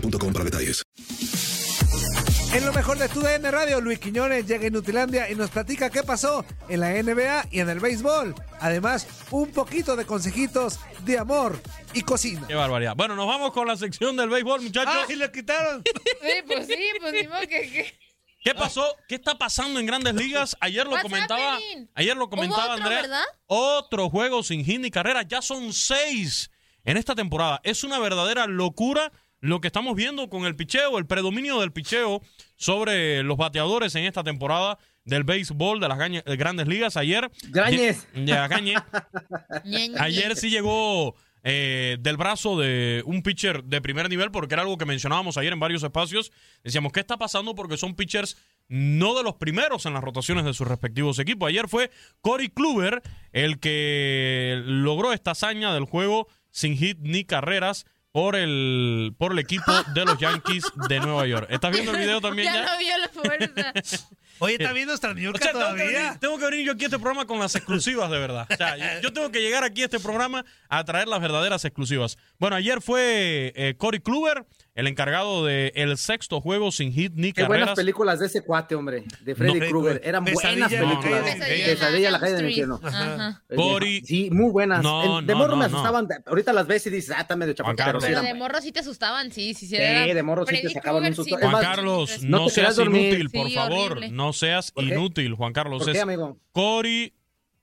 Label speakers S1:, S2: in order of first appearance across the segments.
S1: boostmobile.com para detalles.
S2: En lo mejor de tu DN Radio, Luis Quiñones llega a Inutilandia y nos platica qué pasó en la NBA y en el béisbol. Además, un poquito de consejitos de amor y cocina.
S3: Qué barbaridad. Bueno, nos vamos con la sección del béisbol, muchachos.
S2: ¡Ah, y lo quitaron!
S4: Sí, pues sí, pues ni modo que... que-
S3: ¿Qué pasó? ¿Qué está pasando en Grandes Ligas? Ayer lo comentaba, ayer lo comentaba
S4: otro,
S3: Andrea.
S4: ¿verdad?
S3: Otro juego sin hit ni carrera. Ya son seis en esta temporada. Es una verdadera locura lo que estamos viendo con el picheo, el predominio del picheo sobre los bateadores en esta temporada del béisbol de las de Grandes Ligas. Ayer.
S4: Ñe,
S3: Ayer sí llegó eh, del brazo de un pitcher de primer nivel, porque era algo que mencionábamos ayer en varios espacios. Decíamos, ¿qué está pasando? Porque son pitchers no de los primeros en las rotaciones de sus respectivos equipos. Ayer fue Corey Kluber el que logró esta hazaña del juego sin hit ni carreras por el, por el equipo de los Yankees de Nueva York. ¿Estás viendo el video también
S4: Ya
S3: ya?
S4: no vio la fuerza.
S2: Oye, ¿está viendo nuestra New
S3: O sea, tengo que, venir, tengo que venir yo aquí a este programa con las exclusivas de verdad. O sea, yo, yo tengo que llegar aquí a este programa a traer las verdaderas exclusivas. Bueno, ayer fue eh, Corey Kluber, el encargado del el sexto juego sin hit ni
S5: Qué buenas
S3: carreras.
S5: películas de ese cuate, hombre. De Freddy
S3: No.
S5: Krueger. Eran buenas
S2: en la
S5: películas. Pesadilla la calle del infierno.
S4: Ajá.
S3: Cory-
S5: Sí, muy buenas.
S3: No,
S5: En- de
S3: no,
S5: morro
S3: no,
S5: me
S3: no.
S5: asustaban. Ahorita las ves y dices, ah, está medio
S3: Carlos.
S5: sí
S4: de morro sí te asustaban, sí, sí, sí.
S5: Sí, de morro sí te
S4: Freddy
S5: sacaban un
S4: Krueger,
S5: susto.
S3: Juan Carlos,
S5: no
S3: seas inútil, por favor. No seas inútil, Juan Carlos.
S5: ¿Por qué,
S3: Es
S5: amigo?
S3: Corey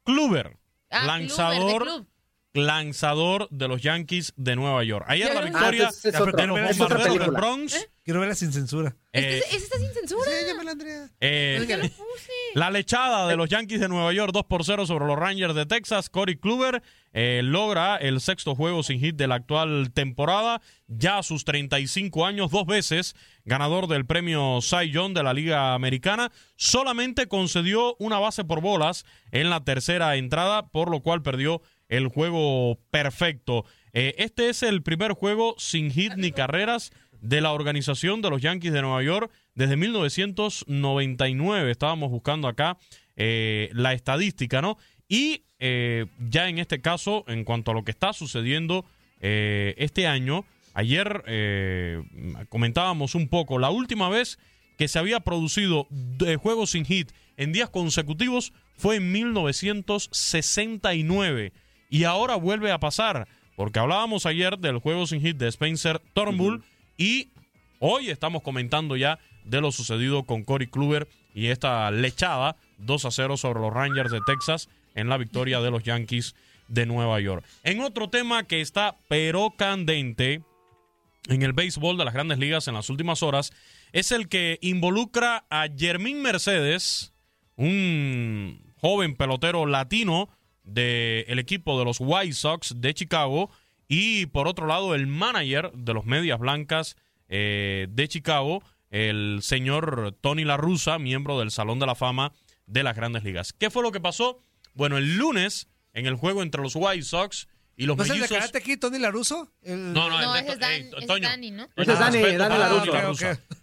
S3: Kluber,
S4: Ah,
S3: lanzador,
S4: de.
S3: Lanzador de los Yankees de Nueva York. Ayer
S4: Ya
S3: la victoria
S5: Ah, es
S3: de
S5: otra-
S3: los
S2: es otra
S3: bombarderos del. Bronx.
S2: Quiero verla sin censura.
S3: eh,
S4: Ese ese está sin censura.
S2: Sí, llámala, Andrea.
S3: eh,
S4: puse.
S3: La lechada de los Yankees de Nueva York 2 por 0 sobre los Rangers de Texas. Corey Kluber eh, logra el sexto juego sin hit de la actual temporada. Ya a sus 35 años, dos veces ganador del premio Cy Young de la Liga Americana. Solamente concedió una base por bolas en la tercera entrada, por lo cual perdió el juego perfecto. Eh, este es el primer juego sin hit ni carreras de la organización de los Yankees de Nueva York desde 1999. Estábamos buscando acá eh, la estadística, ¿no? Y eh, ya en este caso, en cuanto a lo que está sucediendo este año, ayer comentábamos un poco, la última vez que se había producido de juegos sin hit en días consecutivos fue en 1969 y ahora vuelve a pasar porque hablábamos ayer del juego sin hit de Spencer Turnbull y hoy estamos comentando ya de lo sucedido con Corey Kluber y esta lechada 2 a 0 sobre los Rangers de Texas en la victoria de los Yankees de Nueva York. En otro tema que está pero candente, en el béisbol de las grandes ligas en las últimas horas es el que involucra a Jermín Mercedes, un joven pelotero latino del equipo de los White Sox de Chicago, y por otro lado el manager de los Medias Blancas eh, de Chicago, el señor Tony La Russa, miembro del Salón de la Fama de las grandes ligas. ¿Qué fue lo que pasó? Bueno, el lunes, en el juego entre los White Sox y los
S2: ¿No es el de
S3: mellizos...
S2: Karate Kid, Tony Laruso? El...
S3: No, no,
S4: No,
S3: el
S4: ese es, Dan- es
S3: Toño.
S4: Dani, ¿no?
S5: Ese es Dani, Dani Laruso.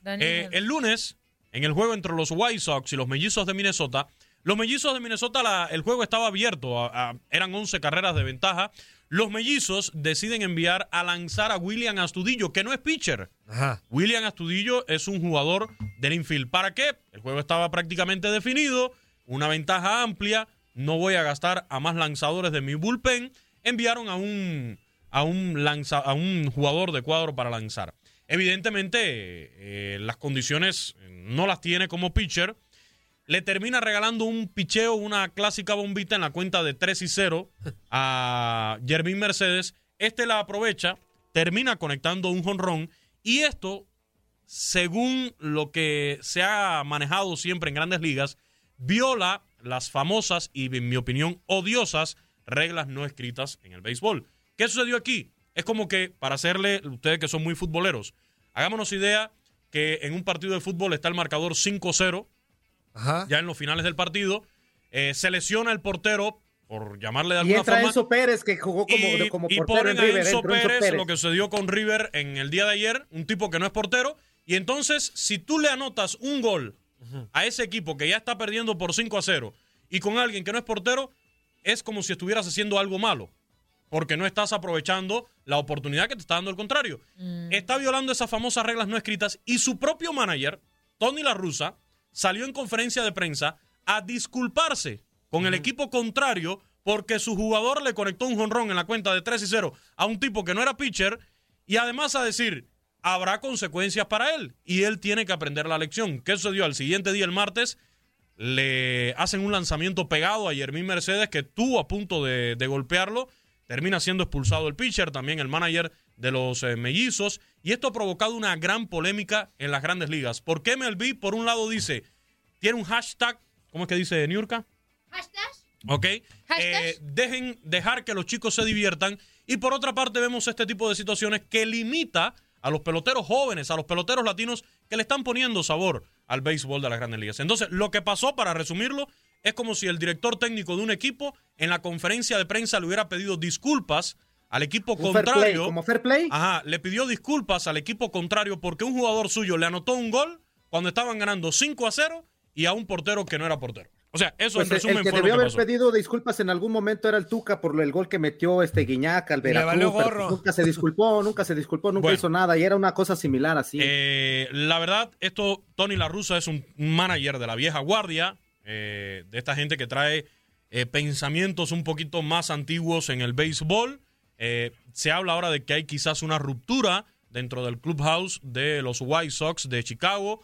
S3: Dani Eh, el lunes, en el juego entre los White Sox y los mellizos de Minnesota, los mellizos de Minnesota, la- el juego estaba abierto, a- a- eran 11 carreras de ventaja. Los mellizos deciden enviar a lanzar a William Astudillo, que no es pitcher.
S2: Ajá.
S3: William Astudillo es un jugador del infield. ¿Para qué? El juego estaba prácticamente definido, una ventaja amplia, no voy a gastar a más lanzadores de mi bullpen. Enviaron a un, a un, lanza, a un jugador de cuadro para lanzar. Evidentemente, eh, las condiciones no las tiene como pitcher. Le termina regalando un picheo, una clásica bombita en la cuenta de 3 y 0 a Jermín Mercedes. Este la aprovecha, termina conectando un jonrón y esto, según lo que se ha manejado siempre en grandes ligas, viola las famosas y, en mi opinión, odiosas reglas no escritas en el béisbol. ¿Qué sucedió aquí? Es como que, para hacerle, ustedes que son muy futboleros, hagámonos idea que en un partido de fútbol está el marcador 5-0,
S2: Ajá.
S3: ya en los finales del partido, eh, se lesiona el portero, por llamarle de
S5: Y
S3: alguna
S5: entra
S3: forma,
S5: Enzo Pérez, que jugó como,
S3: y,
S5: como
S3: y
S5: portero
S3: ponen
S5: en
S3: a
S5: River.
S3: Enzo Pérez, lo que sucedió con River en el día de ayer, un tipo que no es portero, y entonces si tú le anotas un gol a ese equipo que ya está perdiendo por 5 a 0 y con alguien que no es portero, es como si estuvieras haciendo algo malo, porque no estás aprovechando la oportunidad que te está dando el contrario. Está violando esas famosas reglas no escritas y su propio manager, Tony La Russa, salió en conferencia de prensa a disculparse con el equipo contrario porque su jugador le conectó un jonrón en la cuenta de 3 y 0 a un tipo que no era pitcher y además a decir, habrá consecuencias para él y él tiene que aprender la lección. ¿Qué sucedió? Al siguiente día, el martes, le hacen un lanzamiento pegado a Yermín Mercedes que estuvo a punto de, de golpearlo. Termina siendo expulsado el pitcher, también el manager de los eh, mellizos. Y esto ha provocado una gran polémica en las grandes ligas. Porque MLB, por un lado, dice, tiene un hashtag, ¿cómo es que dice Niurka? ¿Ok? Eh, dejen dejar que los chicos se diviertan. Y por otra parte, vemos este tipo de situaciones que limita a los peloteros jóvenes, a los peloteros latinos que le están poniendo sabor al béisbol de las grandes ligas. Entonces, lo que pasó, para resumirlo, es como si el director técnico de un equipo en la conferencia de prensa le hubiera pedido disculpas al equipo
S5: Un fair play,
S3: contrario.
S5: como fair play.
S3: Ajá, le pidió disculpas al equipo contrario porque un jugador suyo le anotó un gol cuando estaban ganando 5 a 0 y a un portero que no era portero. O sea, eso
S5: Pues
S3: en resumen
S5: el que
S3: fue lo
S5: debió
S3: que
S5: haber
S3: pasó.
S5: pedido disculpas en algún momento era el Tuca por el gol que metió este Guiñac al
S2: le
S5: Veracruz.
S2: valió
S5: pero
S2: gorro.
S5: Nunca se disculpó, nunca se disculpó, nunca
S3: Bueno.
S5: hizo nada y era una cosa similar así.
S3: Eh, la verdad, esto, Tony La Russa es un manager de la vieja guardia, eh, de esta gente que trae eh, pensamientos un poquito más antiguos en el béisbol. Eh, se habla ahora de que hay quizás una ruptura dentro del clubhouse de los White Sox de Chicago.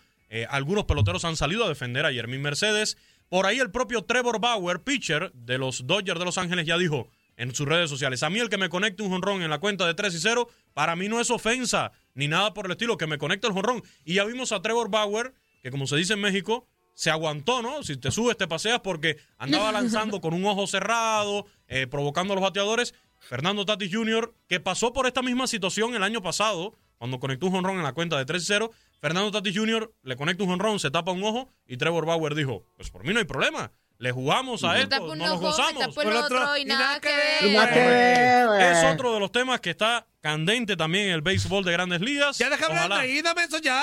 S3: Algunos peloteros han salido a defender a Yermín Mercedes. Por ahí el propio Trevor Bauer, pitcher de los Dodgers de Los Ángeles, ya dijo en sus redes sociales, a mí el que me conecte un jonrón en la cuenta de 3 y 0, para mí no es ofensa, ni nada por el estilo, que me conecte el jonrón. Y ya vimos a Trevor Bauer, que como se dice en México, se aguantó, ¿no? Si te subes, te paseas porque andaba lanzando con un ojo cerrado, eh, provocando a los bateadores. Fernando Tatis Jr., que pasó por esta misma situación el año pasado, cuando conectó un jonrón en la cuenta de 3 y 0. Fernando Tatis Jr. le conecta un jonrón, se tapa un ojo y Trevor Bauer dijo, pues por mí no hay problema. Le jugamos a esto, no nos gozamos.
S4: tapo el
S2: Por otro,
S4: otro y
S2: y
S4: nada
S2: nada
S4: que
S2: que
S4: ver.
S2: ver.
S5: Nada que ver, güey.
S3: Es otro de los temas que está candente también en el béisbol de grandes ligas.
S2: Ya déjame hablar
S3: Ojalá.
S2: ahí, dame eso ya.